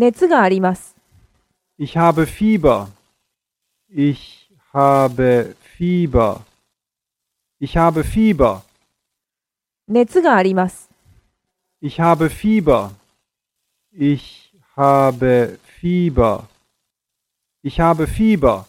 熱があります。Ich habe Fieber. Ich habe Fieber. Ich habe Fieber. 熱があります。Ich habe Fieber. Ich habe Fieber. Ich habe Fieber.